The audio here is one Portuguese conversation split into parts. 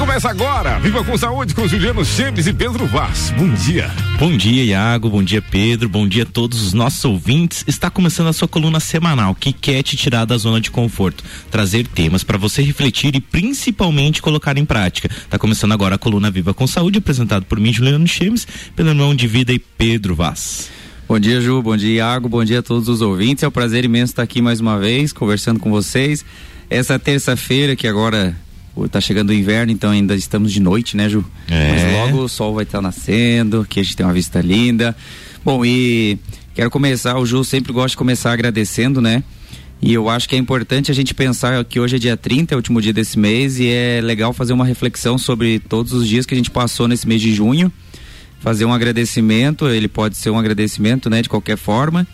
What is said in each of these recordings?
Começa agora, Viva com Saúde com Juliano Chemes e Pedro Vaz. Bom dia. Bom dia, Iago. Bom dia, Pedro. Bom dia a todos os nossos ouvintes. Está começando a sua coluna semanal que quer te tirar da zona de conforto, trazer temas para você refletir e principalmente colocar em prática. Está começando agora a coluna Viva com Saúde, apresentado por mim, Juliano Chemes, pelo irmão de vida e Pedro Vaz. Bom dia, Ju. Bom dia, Iago. Bom dia a todos os ouvintes. É um prazer imenso estar aqui mais uma vez, conversando com vocês. Essa terça-feira, que agora tá chegando o inverno, então ainda estamos de noite, né, Ju? É. Mas logo o sol vai estar tá nascendo, que a gente tem uma vista linda. Bom, e quero começar, o Ju sempre gosta de começar agradecendo, né? E eu acho que é importante a gente pensar que hoje é dia 30, é o último dia desse mês, e é legal fazer uma reflexão sobre todos os dias que a gente passou nesse mês de junho. Fazer um agradecimento, ele pode ser um agradecimento, né, de qualquer forma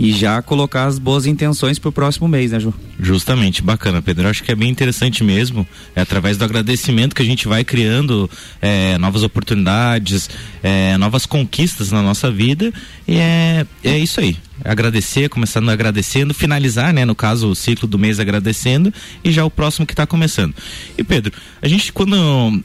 e já colocar as boas intenções para o próximo mês, né, Ju? Justamente, bacana, Pedro. Eu acho que é bem interessante mesmo. É através do agradecimento que a gente vai criando é, novas oportunidades, é, novas conquistas na nossa vida. E é, é isso aí agradecer, começando agradecendo, finalizar, né, no caso, o ciclo do mês agradecendo e já o próximo que está começando. E Pedro, a gente quando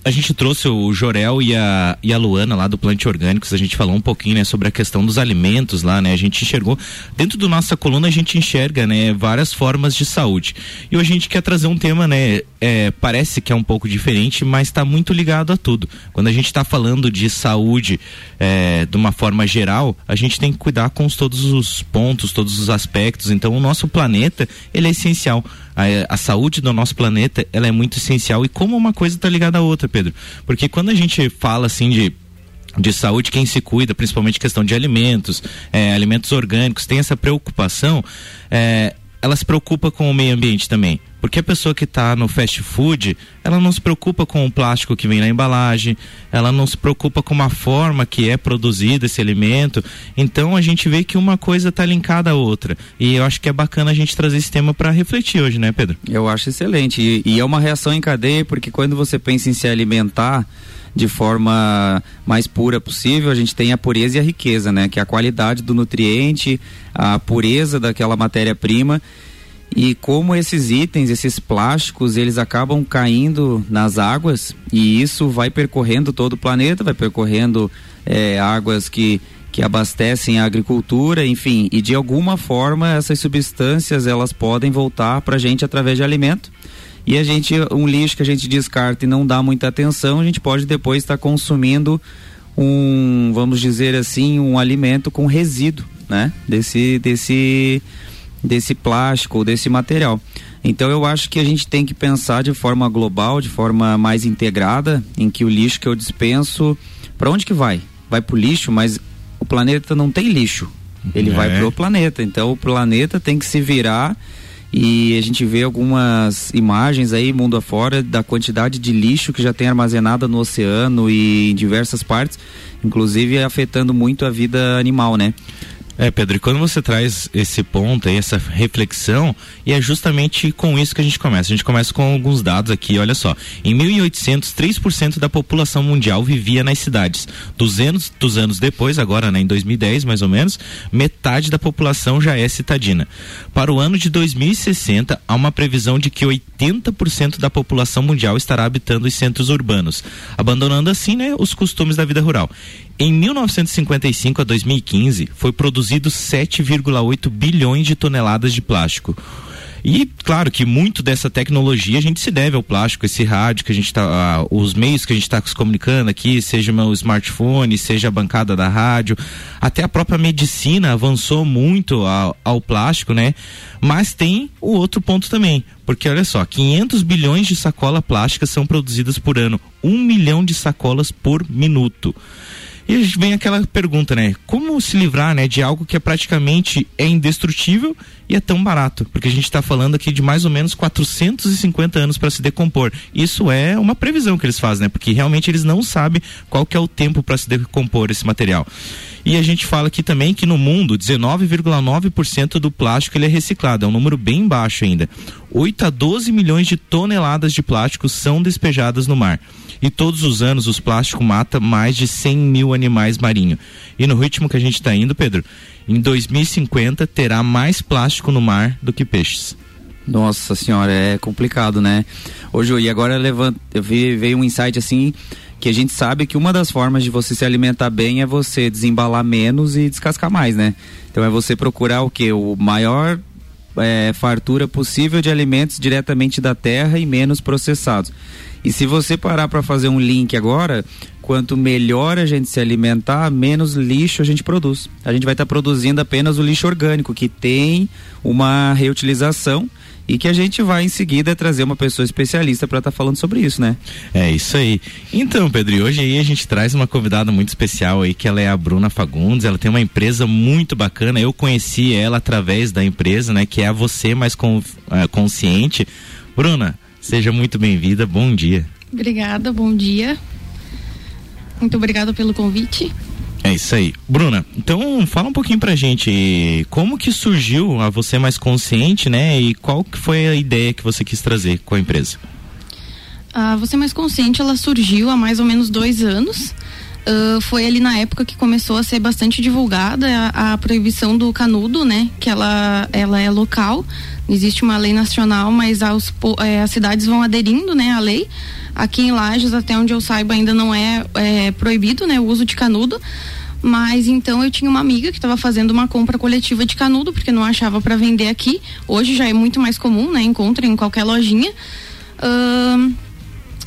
a gente trouxe o Jorel e a, e a Luana lá do Plante Orgânicos, a gente falou um pouquinho, né, sobre a questão dos alimentos lá, né? A gente enxergou dentro da nossa coluna a gente enxerga, né, várias formas de saúde. E hoje a gente quer trazer um tema, né, é, parece que é um pouco diferente, mas está muito ligado a tudo. Quando a gente está falando de saúde é, de uma forma geral, a gente tem que cuidar com todos os pontos, todos os aspectos. Então, o nosso planeta ele é essencial. A, a, saúde do nosso planeta ela é muito essencial e como uma coisa está ligada à outra, Pedro. Porque quando a gente fala assim de de saúde, quem se cuida, principalmente questão de alimentos, é, alimentos orgânicos, tem essa preocupação, é, ela se preocupa com o meio ambiente também. Porque a pessoa que está no fast food, ela não se preocupa com o plástico que vem na embalagem, ela não se preocupa com a forma que é produzido esse alimento. Então a gente vê que uma coisa está linkada à outra. E eu acho que é bacana a gente trazer esse tema para refletir hoje, né, Pedro? Eu acho excelente. E, e é uma reação em cadeia, porque quando você pensa em se alimentar de forma mais pura possível, a gente tem a pureza e a riqueza, né? Que é a qualidade do nutriente, a pureza daquela matéria-prima e como esses itens, esses plásticos, eles acabam caindo nas águas e isso vai percorrendo todo o planeta, vai percorrendo é, águas que que abastecem a agricultura, enfim, e de alguma forma essas substâncias elas podem voltar para a gente através de alimento. E a gente, um lixo que a gente descarta e não dá muita atenção, a gente pode depois estar tá consumindo um, vamos dizer assim, um alimento com resíduo, né? Desse, desse desse plástico ou desse material. Então eu acho que a gente tem que pensar de forma global, de forma mais integrada, em que o lixo que eu dispenso, para onde que vai? Vai para o lixo, mas o planeta não tem lixo. Ele é. vai pro planeta. Então o planeta tem que se virar e a gente vê algumas imagens aí mundo afora da quantidade de lixo que já tem armazenada no oceano e em diversas partes, inclusive afetando muito a vida animal, né? É, Pedro, e quando você traz esse ponto aí, essa reflexão, e é justamente com isso que a gente começa. A gente começa com alguns dados aqui, olha só. Em 1800, 3% da população mundial vivia nas cidades. 200 dos anos depois, agora né, em 2010 mais ou menos, metade da população já é citadina. Para o ano de 2060, há uma previsão de que 80% da população mundial estará habitando os centros urbanos, abandonando assim né, os costumes da vida rural. Em 1955 a 2015, foi produzido 7,8 bilhões de toneladas de plástico. E claro que muito dessa tecnologia a gente se deve ao plástico, esse rádio que a gente está, os meios que a gente está se comunicando aqui, seja o smartphone, seja a bancada da rádio, até a própria medicina avançou muito ao, ao plástico, né? Mas tem o outro ponto também, porque olha só, 500 bilhões de sacolas plásticas são produzidas por ano, um milhão de sacolas por minuto. E vem aquela pergunta, né? Como se livrar, né, de algo que é praticamente é indestrutível e é tão barato? Porque a gente está falando aqui de mais ou menos 450 anos para se decompor. Isso é uma previsão que eles fazem, né? Porque realmente eles não sabem qual que é o tempo para se decompor esse material. E a gente fala aqui também que no mundo 19,9% do plástico ele é reciclado, é um número bem baixo ainda. 8 a 12 milhões de toneladas de plástico são despejadas no mar. E todos os anos os plásticos matam mais de 100 mil animais marinhos. E no ritmo que a gente está indo, Pedro, em 2050 terá mais plástico no mar do que peixes. Nossa senhora, é complicado, né? Hoje, e agora levant, eu vi, veio um insight assim que a gente sabe que uma das formas de você se alimentar bem é você desembalar menos e descascar mais, né? Então é você procurar o que? O maior é, fartura possível de alimentos diretamente da terra e menos processados. E se você parar para fazer um link agora, quanto melhor a gente se alimentar, menos lixo a gente produz. A gente vai estar tá produzindo apenas o lixo orgânico, que tem uma reutilização e que a gente vai em seguida trazer uma pessoa especialista para estar tá falando sobre isso, né? É isso aí. Então, Pedro, hoje aí a gente traz uma convidada muito especial aí, que ela é a Bruna Fagundes, ela tem uma empresa muito bacana, eu conheci ela através da empresa, né, que é a Você Mais com, uh, Consciente. Bruna, seja muito bem-vinda, bom dia. Obrigada, bom dia. Muito obrigada pelo convite. É isso aí. Bruna, então fala um pouquinho pra gente como que surgiu a Você Mais Consciente, né? E qual que foi a ideia que você quis trazer com a empresa? A Você Mais Consciente, ela surgiu há mais ou menos dois anos. Uh, foi ali na época que começou a ser bastante divulgada a, a, proibição do canudo, né? Que ela, ela é local, existe uma lei nacional, mas aos, é, as cidades vão aderindo, né, à lei. Aqui em Lages, até onde eu saiba, ainda não é, é proibido, né, o uso de canudo. Mas então eu tinha uma amiga que estava fazendo uma compra coletiva de canudo, porque não achava para vender aqui. Hoje já é muito mais comum, né? Encontra em qualquer lojinha.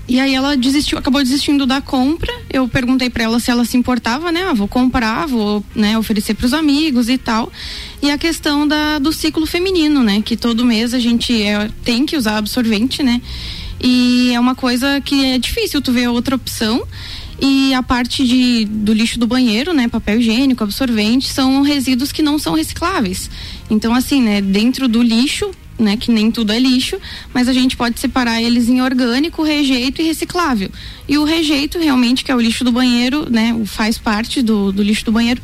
E aí ela desistiu, acabou desistindo da compra. Eu perguntei para ela se ela se importava, né? Ah, vou comprar, vou né, oferecer para os amigos e tal. E a questão da, do ciclo feminino, né? Que todo mês a gente é, tem que usar absorvente, né? E é uma coisa que é difícil tu ver outra opção. E a parte de, do lixo do banheiro, né, papel higiênico, absorvente, são resíduos que não são recicláveis. Então, assim, né, dentro do lixo, né, que nem tudo é lixo, mas a gente pode separar eles em orgânico, rejeito e reciclável. E o rejeito, realmente, que é o lixo do banheiro, né, faz parte do, do lixo do banheiro,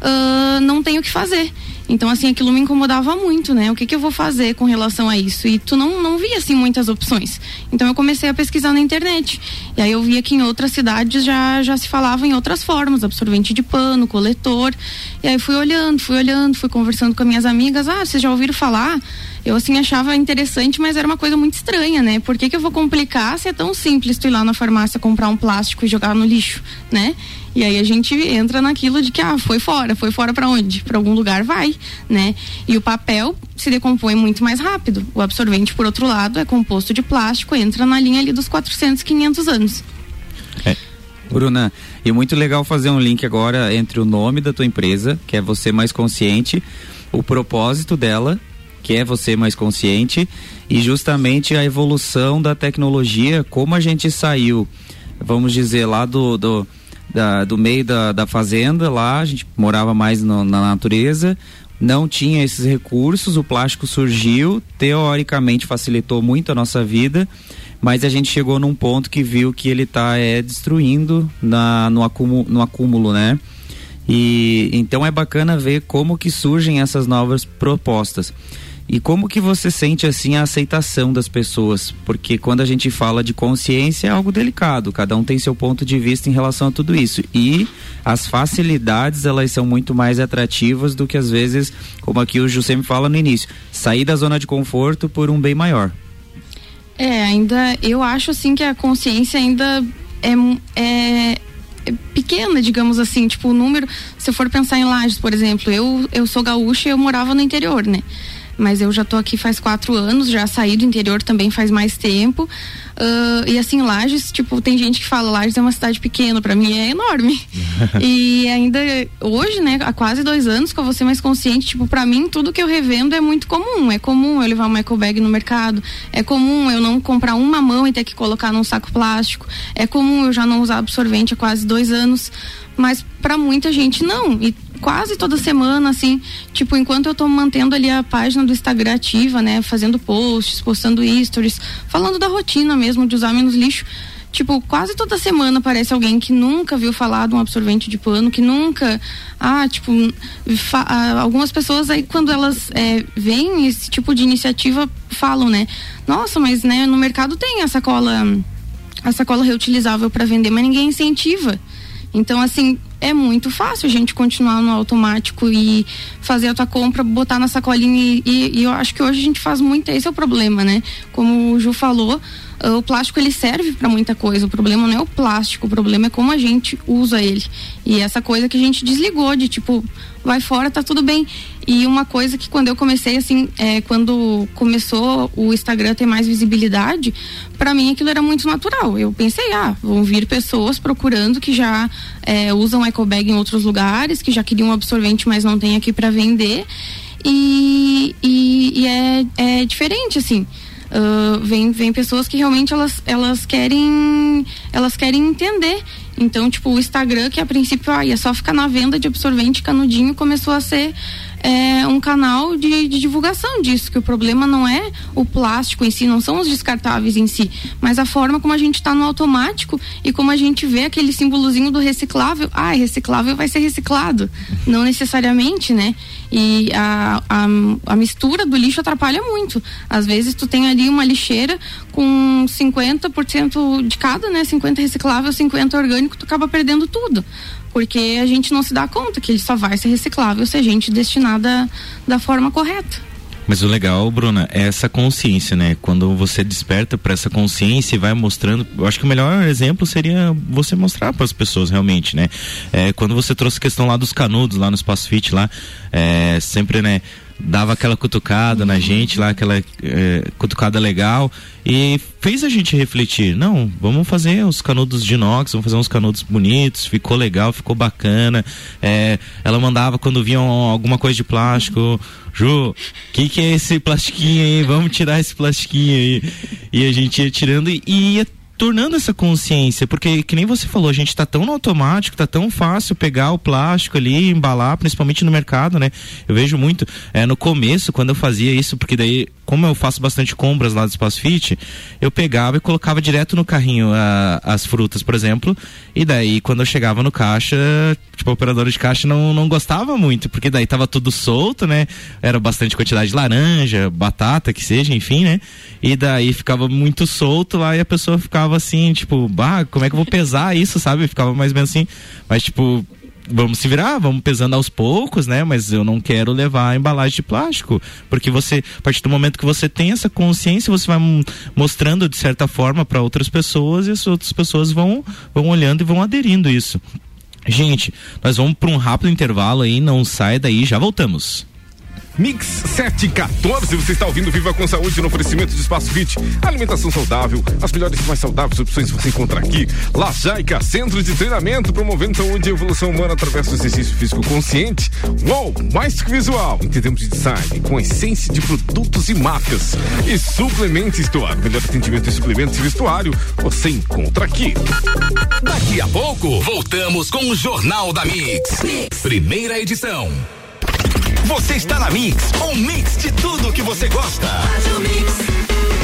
uh, não tem o que fazer. Então, assim, aquilo me incomodava muito, né? O que, que eu vou fazer com relação a isso? E tu não, não via, assim, muitas opções. Então, eu comecei a pesquisar na internet. E aí eu via que em outras cidades já, já se falava em outras formas, absorvente de pano, coletor. E aí fui olhando, fui olhando, fui conversando com minhas amigas. Ah, vocês já ouviram falar? Eu, assim, achava interessante, mas era uma coisa muito estranha, né? Por que, que eu vou complicar se é tão simples tu ir lá na farmácia comprar um plástico e jogar no lixo, né? E aí a gente entra naquilo de que ah, foi fora, foi fora para onde? Para algum lugar vai, né? E o papel se decompõe muito mais rápido. O absorvente, por outro lado, é composto de plástico, entra na linha ali dos 400, 500 anos. É. Bruna, e muito legal fazer um link agora entre o nome da tua empresa, que é Você Mais Consciente, o propósito dela, que é Você Mais Consciente, e justamente a evolução da tecnologia, como a gente saiu, vamos dizer, lá do, do da, do meio da, da fazenda lá, a gente morava mais no, na natureza, não tinha esses recursos, o plástico surgiu, teoricamente facilitou muito a nossa vida, mas a gente chegou num ponto que viu que ele está é, destruindo na, no, acúmulo, no acúmulo, né? E então é bacana ver como que surgem essas novas propostas. E como que você sente assim a aceitação das pessoas? Porque quando a gente fala de consciência é algo delicado, cada um tem seu ponto de vista em relação a tudo isso. E as facilidades, elas são muito mais atrativas do que às vezes, como aqui o Ju sempre fala no início, sair da zona de conforto por um bem maior. É, ainda eu acho assim que a consciência ainda é, é, é pequena, digamos assim, tipo o número, se eu for pensar em lajes, por exemplo, eu eu sou gaúcha e eu morava no interior, né? Mas eu já estou aqui faz quatro anos, já saí do interior também faz mais tempo. Uh, e assim, Lages, tipo, tem gente que fala, Lages é uma cidade pequena, para mim é enorme. e ainda hoje, né, há quase dois anos que eu vou ser mais consciente, tipo, para mim tudo que eu revendo é muito comum. É comum eu levar uma eco bag no mercado, é comum eu não comprar uma mão e ter que colocar num saco plástico, é comum eu já não usar absorvente há quase dois anos mas para muita gente não. E quase toda semana, assim, tipo, enquanto eu tô mantendo ali a página do Instagram ativa, né, fazendo posts, postando stories, falando da rotina mesmo de usar menos lixo, tipo, quase toda semana aparece alguém que nunca viu falar de um absorvente de pano, que nunca, ah, tipo, ah, algumas pessoas aí quando elas é, veem esse tipo de iniciativa falam, né, nossa, mas né, no mercado tem a sacola a sacola reutilizável para vender, mas ninguém incentiva. Então, assim, é muito fácil a gente continuar no automático e fazer a tua compra, botar na sacolinha e, e eu acho que hoje a gente faz muito, esse é o problema, né? Como o Ju falou, o plástico ele serve para muita coisa. O problema não é o plástico, o problema é como a gente usa ele. E essa coisa que a gente desligou de tipo, vai fora, tá tudo bem. E uma coisa que quando eu comecei assim, é, quando começou o Instagram ter mais visibilidade, para mim aquilo era muito natural. Eu pensei, ah, vão vir pessoas procurando que já é, usam ecobag em outros lugares, que já queriam absorvente, mas não tem aqui para vender. E, e, e é, é diferente, assim. Uh, vem, vem pessoas que realmente elas, elas querem elas querem entender então tipo o Instagram que a princípio ah, ia só ficar na venda de absorvente canudinho começou a ser é, um canal de, de, divulgação disso, que o problema não é o plástico em si, não são os descartáveis em si, mas a forma como a gente está no automático e como a gente vê aquele símbolozinho do reciclável, ah, reciclável vai ser reciclado, não necessariamente, né? E a, a, a mistura do lixo atrapalha muito. Às vezes tu tem ali uma lixeira com 50% de cada, né? 50 reciclável, 50 orgânico, tu acaba perdendo tudo porque a gente não se dá conta que ele só vai ser reciclável se a gente destinar da, da forma correta. Mas o legal, Bruna, é essa consciência, né? Quando você desperta para essa consciência e vai mostrando, eu acho que o melhor exemplo seria você mostrar para as pessoas realmente, né? É, quando você trouxe a questão lá dos canudos, lá no Espaço Fit, lá, é, sempre, né? Dava aquela cutucada na gente lá, aquela é, cutucada legal e fez a gente refletir. Não, vamos fazer os canudos de inox, vamos fazer uns canudos bonitos, ficou legal, ficou bacana. É, ela mandava quando via alguma coisa de plástico, Ju, o que, que é esse plastiquinho aí? Vamos tirar esse plastiquinho aí. E a gente ia tirando e ia tornando essa consciência, porque que nem você falou, a gente está tão no automático, tá tão fácil pegar o plástico ali, embalar, principalmente no mercado, né? Eu vejo muito, é, no começo, quando eu fazia isso, porque daí, como eu faço bastante compras lá do Espaço Fit, eu pegava e colocava direto no carrinho a, as frutas, por exemplo, e daí quando eu chegava no caixa, tipo, a operadora de caixa não, não gostava muito, porque daí tava tudo solto, né? Era bastante quantidade de laranja, batata, que seja, enfim, né? E daí ficava muito solto lá e a pessoa ficava assim, tipo, bah, como é que eu vou pesar isso, sabe? Ficava mais ou menos assim. Mas, tipo, vamos se virar, vamos pesando aos poucos, né? Mas eu não quero levar a embalagem de plástico, porque você, a partir do momento que você tem essa consciência, você vai mostrando de certa forma para outras pessoas e as outras pessoas vão vão olhando e vão aderindo isso. Gente, nós vamos para um rápido intervalo aí, não sai daí, já voltamos. Mix 714, você está ouvindo Viva com Saúde no oferecimento de Espaço Fit. Alimentação saudável, as melhores e mais saudáveis opções você encontra aqui. Lajaica, centro de treinamento, promovendo saúde e evolução humana através do exercício físico consciente. Uou, mais que visual, entendemos de design, com essência de produtos e marcas. E Suplemento Store, melhor atendimento em suplementos e vestuário, você encontra aqui. Daqui a pouco, voltamos com o Jornal da mix. mix. Primeira edição. Você está na Mix, um mix de tudo que você gosta. Mix.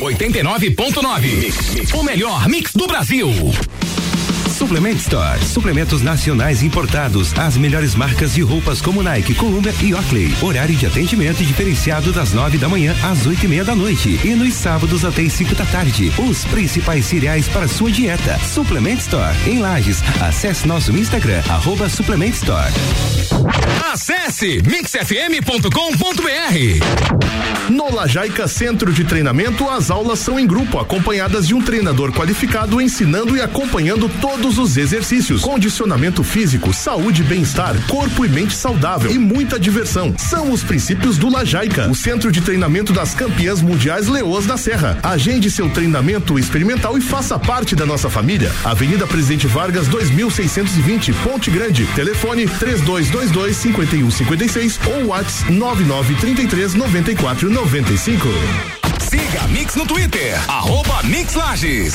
89.9. O melhor mix do Brasil. Suplement Store. Suplementos nacionais importados. As melhores marcas de roupas como Nike, Columbia e Oakley. Horário de atendimento diferenciado das nove da manhã às oito e meia da noite. E nos sábados até as cinco da tarde. Os principais cereais para sua dieta. Suplement Store. Em Lages. Acesse nosso Instagram, arroba Suplement Store. Acesse mixfm.com.br. No Lajaica Centro de Treinamento, as aulas são em grupo, acompanhadas de um treinador qualificado ensinando e acompanhando todo todos os exercícios, condicionamento físico, saúde e bem-estar, corpo e mente saudável e muita diversão. São os princípios do Lajaica, o centro de treinamento das campeãs mundiais Leoas da Serra. Agende seu treinamento experimental e faça parte da nossa família. Avenida Presidente Vargas 2620, Ponte Grande. Telefone 3222 5156 ou WhatsApp 9933 9495. Siga Mix no Twitter, arroba Mix Lages.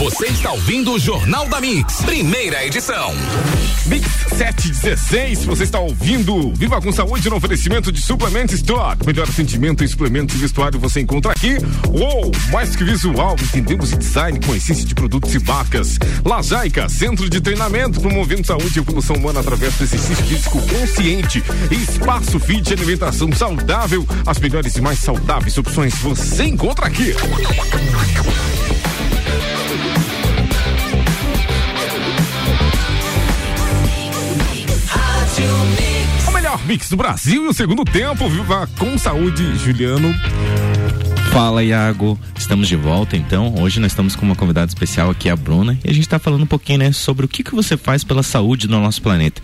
Você está ouvindo o Jornal da Mix, primeira edição. Mix 716, você está ouvindo Viva com Saúde no oferecimento de Suplement Store. Melhor atendimento em suplementos e vestuário você encontra aqui. Uou, mais que visual, entendemos design com essência de produtos e marcas. Lajaica, centro de treinamento promovendo saúde e evolução humana através do exercício físico consciente. Espaço Fit alimentação saudável. As melhores e mais saudáveis opções você encontra aqui. Melhor mix do Brasil e o segundo tempo. Viva com saúde, Juliano. Fala, Iago. Estamos de volta, então. Hoje nós estamos com uma convidada especial aqui, a Bruna, e a gente está falando um pouquinho, né, sobre o que, que você faz pela saúde no nosso planeta.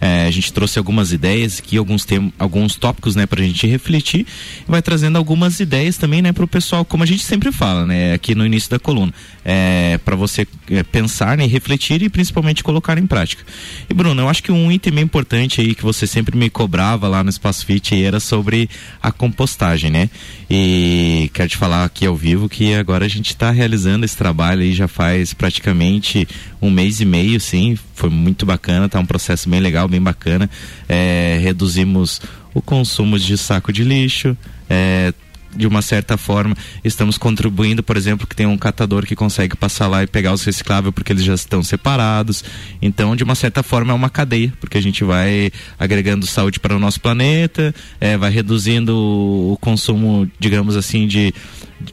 É, a gente trouxe algumas ideias aqui, alguns, tem, alguns tópicos, né, pra gente refletir. Vai trazendo algumas ideias também, né, pro pessoal, como a gente sempre fala, né, aqui no início da coluna. É, para você é, pensar, né, refletir e principalmente colocar em prática. E Bruno, eu acho que um item bem importante aí que você sempre me cobrava lá no Espaço Fit era sobre a compostagem, né? E quero te falar aqui ao vivo que agora a gente está realizando esse trabalho aí já faz praticamente um mês e meio, sim. Foi muito bacana, tá um processo bem legal, bem bacana. É, reduzimos o consumo de saco de lixo, é, de uma certa forma estamos contribuindo, por exemplo, que tem um catador que consegue passar lá e pegar os recicláveis porque eles já estão separados. Então, de uma certa forma, é uma cadeia, porque a gente vai agregando saúde para o nosso planeta, é, vai reduzindo o consumo, digamos assim, de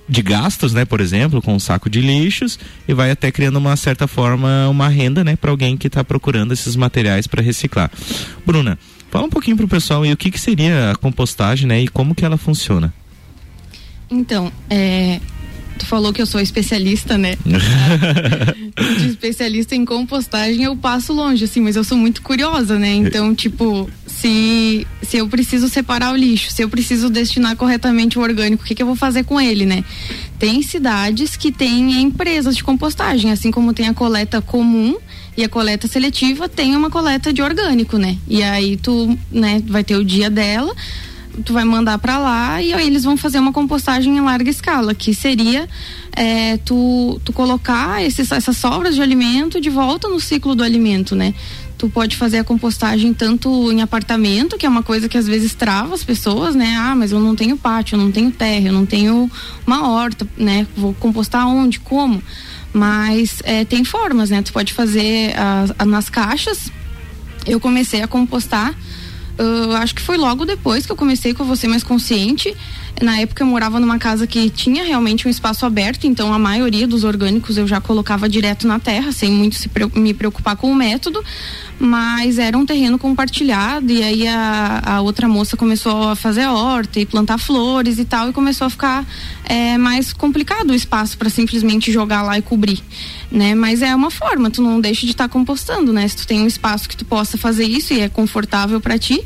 de gastos, né, por exemplo, com um saco de lixos e vai até criando uma certa forma uma renda, né, para alguém que está procurando esses materiais para reciclar. Bruna, fala um pouquinho pro pessoal e o que que seria a compostagem, né, e como que ela funciona. Então, é, tu falou que eu sou especialista, né? de especialista em compostagem eu passo longe, assim, mas eu sou muito curiosa, né? Então, tipo, se, se eu preciso separar o lixo, se eu preciso destinar corretamente o orgânico, o que, que eu vou fazer com ele, né? Tem cidades que têm empresas de compostagem, assim como tem a coleta comum e a coleta seletiva, tem uma coleta de orgânico, né? E aí tu, né, vai ter o dia dela tu vai mandar para lá e aí eles vão fazer uma compostagem em larga escala, que seria é, tu, tu colocar esses, essas sobras de alimento de volta no ciclo do alimento, né? Tu pode fazer a compostagem tanto em apartamento, que é uma coisa que às vezes trava as pessoas, né? Ah, mas eu não tenho pátio, eu não tenho terra, eu não tenho uma horta, né? Vou compostar onde, como? Mas é, tem formas, né? Tu pode fazer a, a, nas caixas. Eu comecei a compostar Uh, acho que foi logo depois que eu comecei com você mais consciente. Na época eu morava numa casa que tinha realmente um espaço aberto, então a maioria dos orgânicos eu já colocava direto na terra, sem muito se, me preocupar com o método mas era um terreno compartilhado e aí a, a outra moça começou a fazer horta e plantar flores e tal e começou a ficar é, mais complicado o espaço para simplesmente jogar lá e cobrir, né? Mas é uma forma, tu não deixa de estar tá compostando, né? Se tu tem um espaço que tu possa fazer isso e é confortável para ti,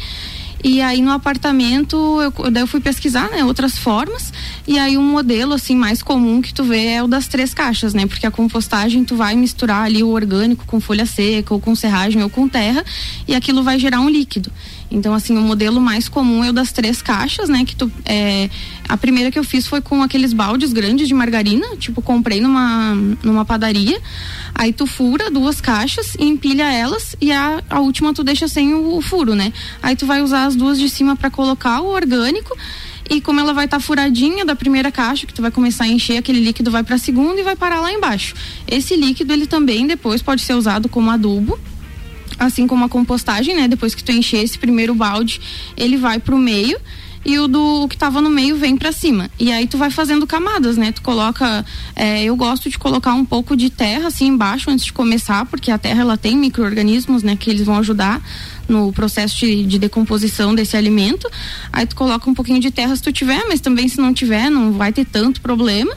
e aí no apartamento, eu, daí eu fui pesquisar, né, outras formas. E aí um modelo assim mais comum que tu vê é o das três caixas, né? Porque a compostagem tu vai misturar ali o orgânico com folha seca ou com serragem ou com terra e aquilo vai gerar um líquido. Então, assim, o modelo mais comum é o das três caixas, né? Que tu, é, a primeira que eu fiz foi com aqueles baldes grandes de margarina, tipo, comprei numa, numa padaria. Aí tu fura duas caixas e empilha elas e a, a última tu deixa sem o, o furo, né? Aí tu vai usar as duas de cima para colocar o orgânico e como ela vai estar tá furadinha da primeira caixa, que tu vai começar a encher, aquele líquido vai para a segunda e vai parar lá embaixo. Esse líquido ele também depois pode ser usado como adubo assim como a compostagem, né? Depois que tu encher esse primeiro balde, ele vai pro meio e o do o que tava no meio vem para cima. E aí tu vai fazendo camadas, né? Tu coloca, é, eu gosto de colocar um pouco de terra assim embaixo antes de começar, porque a terra ela tem micro-organismos, né? Que eles vão ajudar no processo de, de, decomposição desse alimento. Aí tu coloca um pouquinho de terra se tu tiver, mas também se não tiver, não vai ter tanto problema.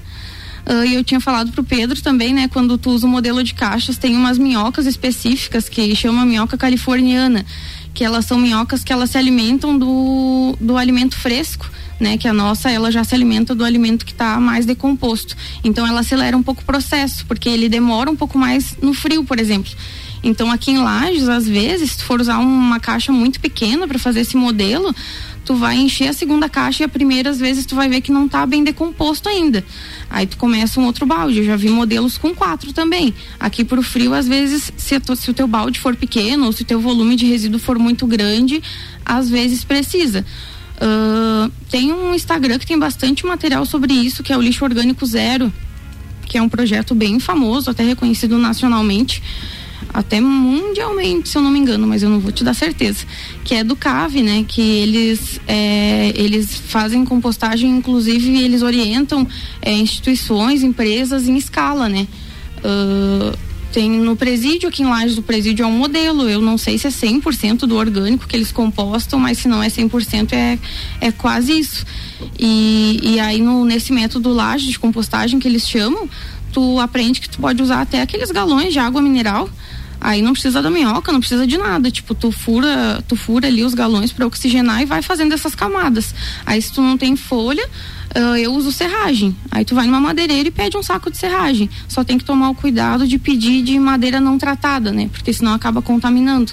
Uh, e eu tinha falado pro Pedro também, né? Quando tu usa o modelo de caixas, tem umas minhocas específicas que chama minhoca californiana, que elas são minhocas que elas se alimentam do, do alimento fresco. Né, que a nossa ela já se alimenta do alimento que está mais decomposto. Então ela acelera um pouco o processo, porque ele demora um pouco mais no frio, por exemplo. Então aqui em Lages, às vezes, se tu for usar uma caixa muito pequena para fazer esse modelo, tu vai encher a segunda caixa e a primeira às vezes tu vai ver que não está bem decomposto ainda. Aí tu começa um outro balde. Eu já vi modelos com quatro também. Aqui pro frio, às vezes, se, se o teu balde for pequeno ou se o teu volume de resíduo for muito grande, às vezes precisa. Uh, tem um Instagram que tem bastante material sobre isso, que é o Lixo Orgânico Zero, que é um projeto bem famoso, até reconhecido nacionalmente até mundialmente, se eu não me engano, mas eu não vou te dar certeza, que é do CAV, né? Que eles, é, eles fazem compostagem, inclusive eles orientam é, instituições, empresas em escala, né? Uh, tem no presídio, aqui em Lages do presídio é um modelo, eu não sei se é 100% do orgânico que eles compostam, mas se não é 100% é, é quase isso. E, e aí no, nesse método Lages de compostagem que eles chamam, tu aprende que tu pode usar até aqueles galões de água mineral Aí não precisa da minhoca, não precisa de nada. Tipo, tu fura, tu fura ali os galões para oxigenar e vai fazendo essas camadas. Aí se tu não tem folha, uh, eu uso serragem. Aí tu vai numa madeireira e pede um saco de serragem. Só tem que tomar o cuidado de pedir de madeira não tratada, né? Porque senão acaba contaminando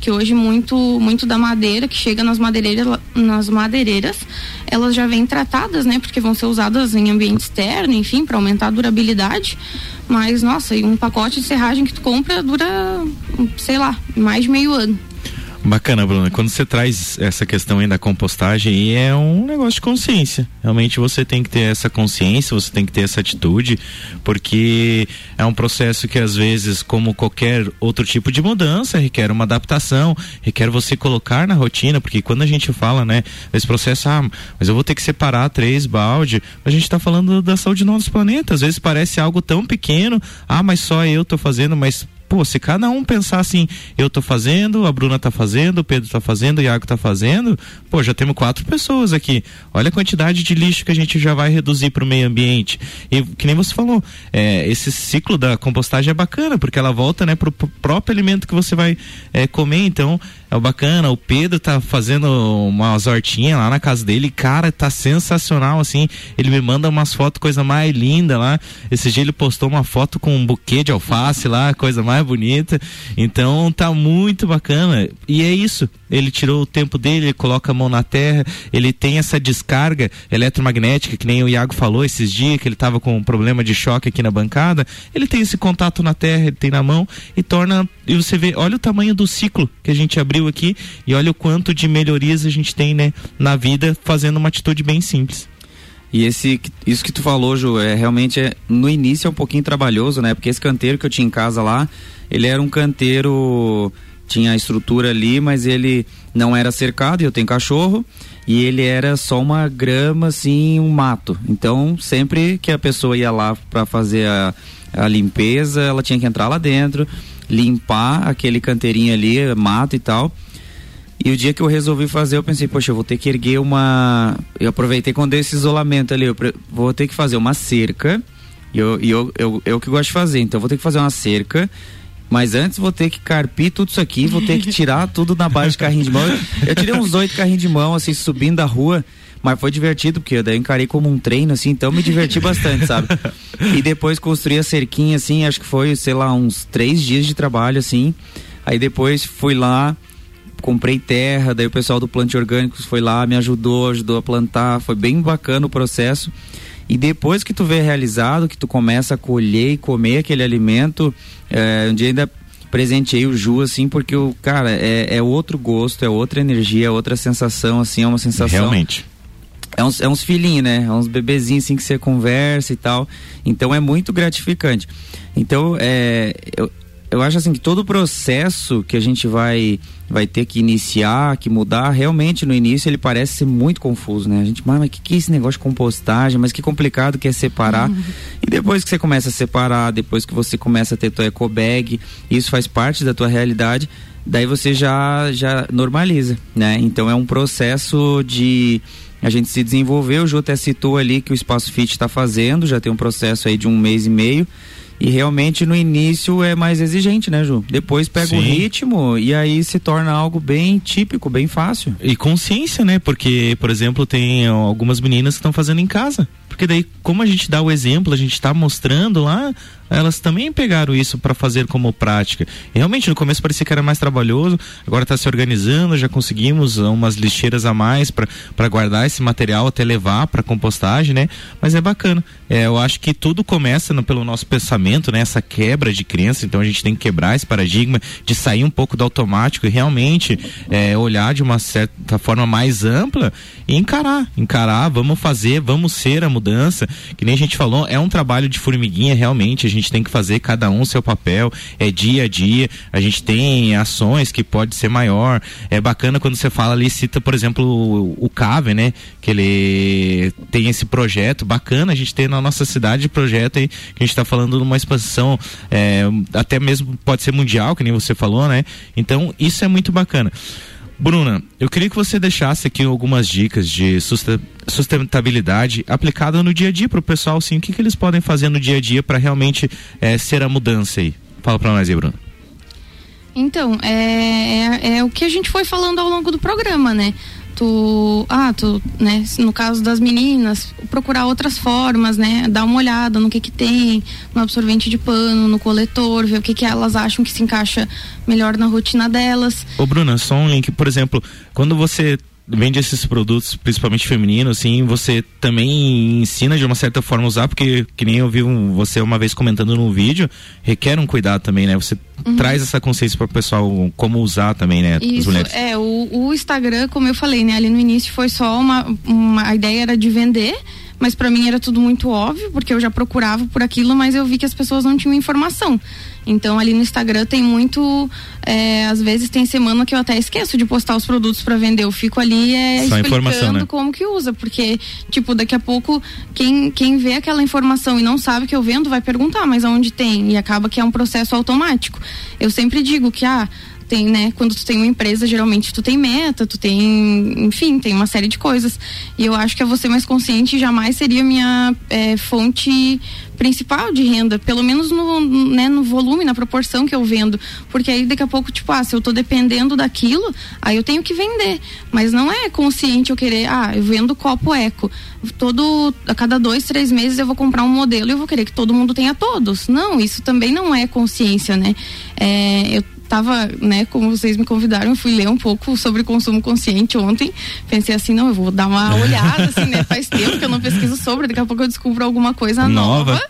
que hoje muito muito da madeira que chega nas madeireiras nas madeireiras elas já vêm tratadas né porque vão ser usadas em ambiente externo enfim para aumentar a durabilidade mas nossa e um pacote de serragem que tu compra dura sei lá mais de meio ano Bacana, Bruna. Quando você traz essa questão aí da compostagem, é um negócio de consciência. Realmente você tem que ter essa consciência, você tem que ter essa atitude, porque é um processo que às vezes, como qualquer outro tipo de mudança, requer uma adaptação, requer você colocar na rotina, porque quando a gente fala, né, esse processo, ah, mas eu vou ter que separar três balde, a gente está falando da saúde do nosso planeta. Às vezes parece algo tão pequeno, ah, mas só eu tô fazendo, mas pô, se cada um pensar assim, eu tô fazendo, a Bruna tá fazendo, o Pedro tá fazendo, o Iago tá fazendo, pô, já temos quatro pessoas aqui. Olha a quantidade de lixo que a gente já vai reduzir para o meio ambiente. E que nem você falou, é, esse ciclo da compostagem é bacana, porque ela volta, né, pro próprio alimento que você vai é, comer, então é bacana. O Pedro tá fazendo umas hortinhas lá na casa dele, cara, tá sensacional, assim. Ele me manda umas fotos, coisa mais linda lá. Esse dia ele postou uma foto com um buquê de alface lá, coisa mais bonita. Então tá muito bacana. E é isso. Ele tirou o tempo dele, ele coloca a mão na terra, ele tem essa descarga eletromagnética, que nem o Iago falou esses dias, que ele tava com um problema de choque aqui na bancada. Ele tem esse contato na terra, ele tem na mão e torna. E você vê, olha o tamanho do ciclo que a gente abriu abriu aqui e olha o quanto de melhorias a gente tem, né, na vida fazendo uma atitude bem simples. E esse, isso que tu falou, Ju, é realmente é, no início é um pouquinho trabalhoso, né? Porque esse canteiro que eu tinha em casa lá, ele era um canteiro, tinha a estrutura ali, mas ele não era cercado, eu tenho cachorro, e ele era só uma grama, assim, um mato. Então, sempre que a pessoa ia lá para fazer a, a limpeza, ela tinha que entrar lá dentro, limpar aquele canteirinho ali, mato e tal. E o dia que eu resolvi fazer, eu pensei, poxa, eu vou ter que erguer uma. Eu aproveitei quando deu esse isolamento ali, eu vou ter que fazer uma cerca. E eu, eu, eu, eu que gosto de fazer, então eu vou ter que fazer uma cerca. Mas antes vou ter que carpir tudo isso aqui, vou ter que tirar tudo na base de carrinho de mão. Eu tirei uns oito carrinhos de mão, assim, subindo da rua. Mas foi divertido, porque eu daí encarei como um treino, assim, então me diverti bastante, sabe? E depois construí a cerquinha, assim, acho que foi, sei lá, uns três dias de trabalho, assim. Aí depois fui lá, comprei terra, daí o pessoal do Plante Orgânicos foi lá, me ajudou, ajudou a plantar, foi bem bacana o processo. E depois que tu vê realizado, que tu começa a colher e comer aquele alimento, é, um dia ainda presenteei o Ju, assim, porque o, cara, é, é outro gosto, é outra energia, é outra sensação, assim, é uma sensação. Realmente é uns, é uns filhinhos, né? É uns bebezinhos assim que você conversa e tal. Então é muito gratificante. Então, é, eu, eu acho assim que todo o processo que a gente vai vai ter que iniciar, que mudar, realmente no início ele parece ser muito confuso, né? A gente, mas o que, que é esse negócio de compostagem? Mas que complicado que é separar. Uhum. E depois que você começa a separar, depois que você começa a ter tua eco bag, isso faz parte da tua realidade, daí você já, já normaliza, né? Então é um processo de a gente se desenvolver, o Ju até citou ali que o Espaço Fit está fazendo, já tem um processo aí de um mês e meio. E realmente no início é mais exigente, né, Ju? Depois pega Sim. o ritmo e aí se torna algo bem típico, bem fácil. E consciência, né? Porque, por exemplo, tem algumas meninas que estão fazendo em casa. Porque daí, como a gente dá o exemplo, a gente está mostrando lá, elas também pegaram isso para fazer como prática. E realmente no começo parecia que era mais trabalhoso, agora está se organizando, já conseguimos umas lixeiras a mais para guardar esse material até levar para compostagem, né? Mas é bacana. É, eu acho que tudo começa no, pelo nosso pensamento, né? Essa quebra de crença, então a gente tem que quebrar esse paradigma de sair um pouco do automático e realmente é, olhar de uma certa forma mais ampla e encarar, encarar, vamos fazer, vamos ser a mudança, que nem a gente falou, é um trabalho de formiguinha realmente, a gente tem que fazer cada um seu papel, é dia a dia, a gente tem ações que pode ser maior, é bacana quando você fala ali, cita por exemplo o, CAVE, né, que ele tem esse projeto bacana, a gente tem na nossa cidade projeto aí, que a gente está falando de uma expansão, é, até mesmo pode ser mundial, que nem você falou, né, então isso é muito bacana. Bruna, eu queria que você deixasse aqui algumas dicas de sustentabilidade aplicada no dia a dia para o pessoal, assim, o que, que eles podem fazer no dia a dia para realmente é, ser a mudança aí. Fala para nós aí, Bruna. Então, é, é, é, o que a gente foi falando ao longo do programa, né? Tu, ah, tu, né, no caso das meninas, procurar outras formas, né, dar uma olhada no que que tem, no absorvente de pano, no coletor, ver o que que elas acham que se encaixa melhor na rotina delas. Ô Bruna, só um link, por exemplo, quando você vende esses produtos, principalmente femininos, assim, você também ensina de uma certa forma a usar, porque que nem eu vi um, você uma vez comentando no vídeo, requer um cuidado também, né? Você uhum. traz essa consciência para o pessoal como usar também, né? Isso, é, o, o Instagram, como eu falei, né? Ali no início foi só uma, uma a ideia era de vender, mas para mim era tudo muito óbvio, porque eu já procurava por aquilo, mas eu vi que as pessoas não tinham informação. Então ali no Instagram tem muito, é, às vezes tem semana que eu até esqueço de postar os produtos para vender. Eu fico ali é, Só explicando né? como que usa, porque tipo daqui a pouco quem quem vê aquela informação e não sabe que eu vendo vai perguntar, mas aonde tem e acaba que é um processo automático. Eu sempre digo que ah tem, né? Quando tu tem uma empresa, geralmente tu tem meta, tu tem, enfim, tem uma série de coisas. E eu acho que a você mais consciente jamais seria minha é, fonte principal de renda, pelo menos no, né, no volume, na proporção que eu vendo. Porque aí daqui a pouco, tipo, ah, se eu tô dependendo daquilo, aí eu tenho que vender. Mas não é consciente eu querer, ah, eu vendo copo eco. Todo, a cada dois, três meses eu vou comprar um modelo e eu vou querer que todo mundo tenha todos. Não, isso também não é consciência, né? É, eu tava, né, como vocês me convidaram, eu fui ler um pouco sobre consumo consciente ontem. Pensei assim, não, eu vou dar uma olhada, assim, né? Faz tempo que eu não pesquiso sobre, daqui a pouco eu descubro alguma coisa nova. nova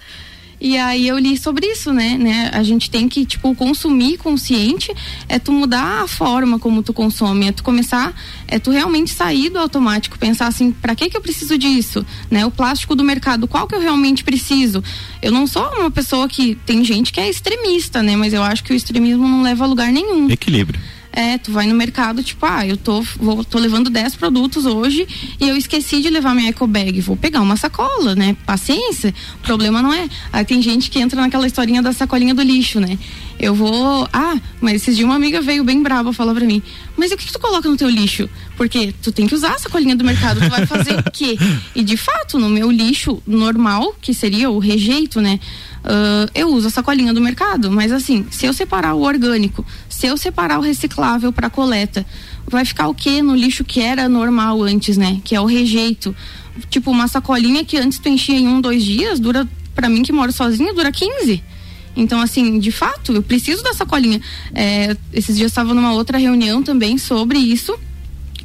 e aí eu li sobre isso, né? né? A gente tem que, tipo, consumir consciente é tu mudar a forma como tu consome, é tu começar, é tu realmente sair do automático, pensar assim, para que que eu preciso disso? Né? O plástico do mercado, qual que eu realmente preciso? Eu não sou uma pessoa que tem gente que é extremista, né? Mas eu acho que o extremismo não leva a lugar nenhum. Equilíbrio. É, tu vai no mercado, tipo, ah, eu tô, vou, tô levando 10 produtos hoje e eu esqueci de levar minha eco bag. Vou pegar uma sacola, né? Paciência. O problema não é. Aí tem gente que entra naquela historinha da sacolinha do lixo, né? Eu vou. Ah, mas esses dias uma amiga veio bem brava falar pra mim. Mas o que, que tu coloca no teu lixo? Porque tu tem que usar a sacolinha do mercado, tu vai fazer o quê? E de fato, no meu lixo normal, que seria o rejeito, né? Uh, eu uso a sacolinha do mercado, mas assim, se eu separar o orgânico, se eu separar o reciclável para coleta, vai ficar o que no lixo que era normal antes, né? Que é o rejeito. Tipo, uma sacolinha que antes tu enchia em um, dois dias, dura, para mim que moro sozinha, dura 15. Então, assim, de fato, eu preciso da sacolinha. É, esses dias estava numa outra reunião também sobre isso.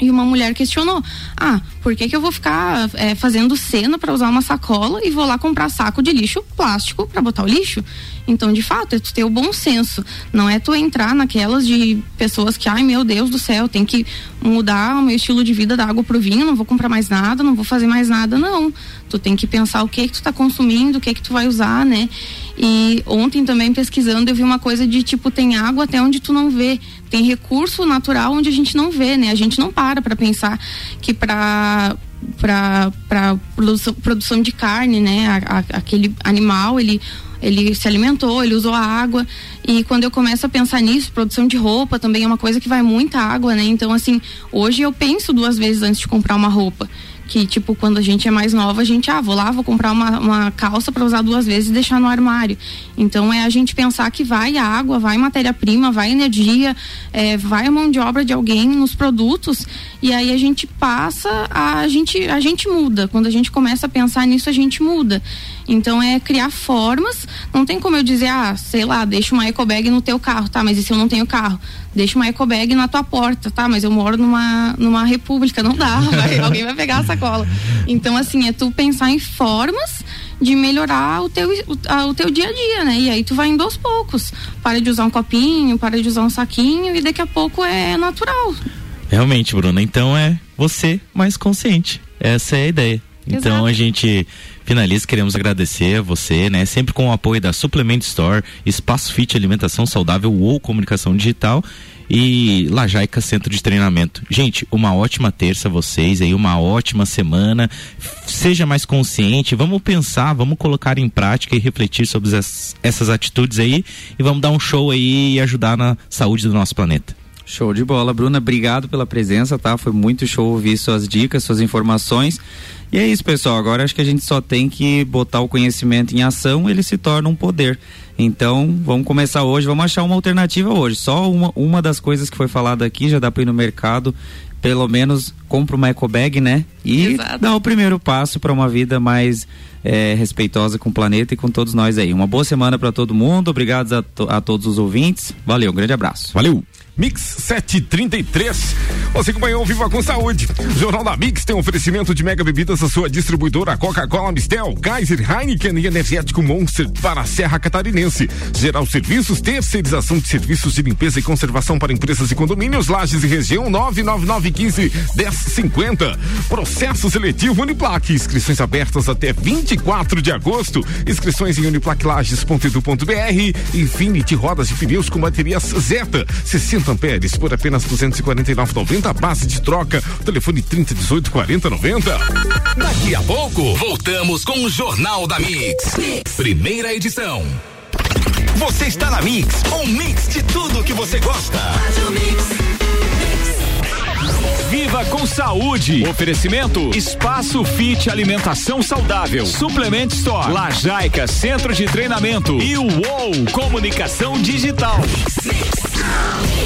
E uma mulher questionou: Ah, por que, que eu vou ficar é, fazendo cena para usar uma sacola e vou lá comprar saco de lixo plástico para botar o lixo? Então, de fato, é tu ter o bom senso. Não é tu entrar naquelas de pessoas que, ai meu Deus do céu, tem que mudar o meu estilo de vida da água pro vinho, não vou comprar mais nada, não vou fazer mais nada, não. Tu tem que pensar o que que tu tá consumindo, o que que tu vai usar, né? E ontem também pesquisando eu vi uma coisa de tipo, tem água até onde tu não vê. Tem recurso natural onde a gente não vê, né? A gente não para para pensar que para para produção, produção de carne, né? A, a, aquele animal, ele ele se alimentou, ele usou a água. E quando eu começo a pensar nisso, produção de roupa também é uma coisa que vai muita água, né? Então, assim, hoje eu penso duas vezes antes de comprar uma roupa. Que tipo quando a gente é mais nova a gente ah vou lá vou comprar uma, uma calça para usar duas vezes e deixar no armário. Então é a gente pensar que vai água vai matéria prima vai energia é, vai mão de obra de alguém nos produtos. E aí a gente passa a, a gente a gente muda. Quando a gente começa a pensar nisso a gente muda então é criar formas não tem como eu dizer ah sei lá deixa uma ecobag no teu carro tá mas e se eu não tenho carro deixa uma ecobag na tua porta, tá? Mas eu moro numa, numa república, não dá, vai, alguém vai pegar a sacola. Então, assim, é tu pensar em formas de melhorar o teu, o, o, teu dia a dia, né? E aí tu vai indo aos poucos. Para de usar um copinho, para de usar um saquinho e daqui a pouco é natural. Realmente, Bruna. Então é você mais consciente. Essa é a ideia. Então Exato. a gente finaliza, queremos agradecer a você, né? Sempre com o apoio da Suplement Store, Espaço Fit Alimentação Saudável ou Comunicação Digital e Lajaica Centro de Treinamento. Gente, uma ótima terça vocês aí, uma ótima semana. Seja mais consciente, vamos pensar, vamos colocar em prática e refletir sobre essas, essas atitudes aí e vamos dar um show aí e ajudar na saúde do nosso planeta. Show de bola, Bruna. Obrigado pela presença, tá? Foi muito show ouvir suas dicas, suas informações. E é isso, pessoal. Agora acho que a gente só tem que botar o conhecimento em ação, ele se torna um poder. Então, vamos começar hoje, vamos achar uma alternativa hoje. Só uma, uma das coisas que foi falada aqui, já dá para ir no mercado, pelo menos compra uma ecobag, né? E Exato. dá o primeiro passo para uma vida mais é, respeitosa com o planeta e com todos nós aí. Uma boa semana para todo mundo. Obrigado a, to a todos os ouvintes. Valeu, um grande abraço. Valeu. Mix 733. Você acompanhou Viva com Saúde. Jornal da Mix tem um oferecimento de mega bebidas a sua distribuidora Coca-Cola Mistel, Kaiser, Heineken e Energético Monster para a Serra Catarinense. Geral Serviços, terceirização de serviços de limpeza e conservação para empresas e condomínios, lajes e região 99915 1050. Processo seletivo Uniplaque. Inscrições abertas até 24 de agosto. Inscrições em uniplaquilages.edu.br. Infinity Rodas de Pneus com baterias Zeta 60 amperes por apenas 249,90 base de troca. Telefone 3018 4090. Daqui a pouco voltamos com o Jornal da mix. mix. Primeira edição. Você está na Mix, um mix de tudo que você gosta. Viva com saúde. Oferecimento Espaço Fit Alimentação Saudável. Suplement Store. Lajaica Centro de Treinamento. E o UOL Comunicação Digital. Mix, mix.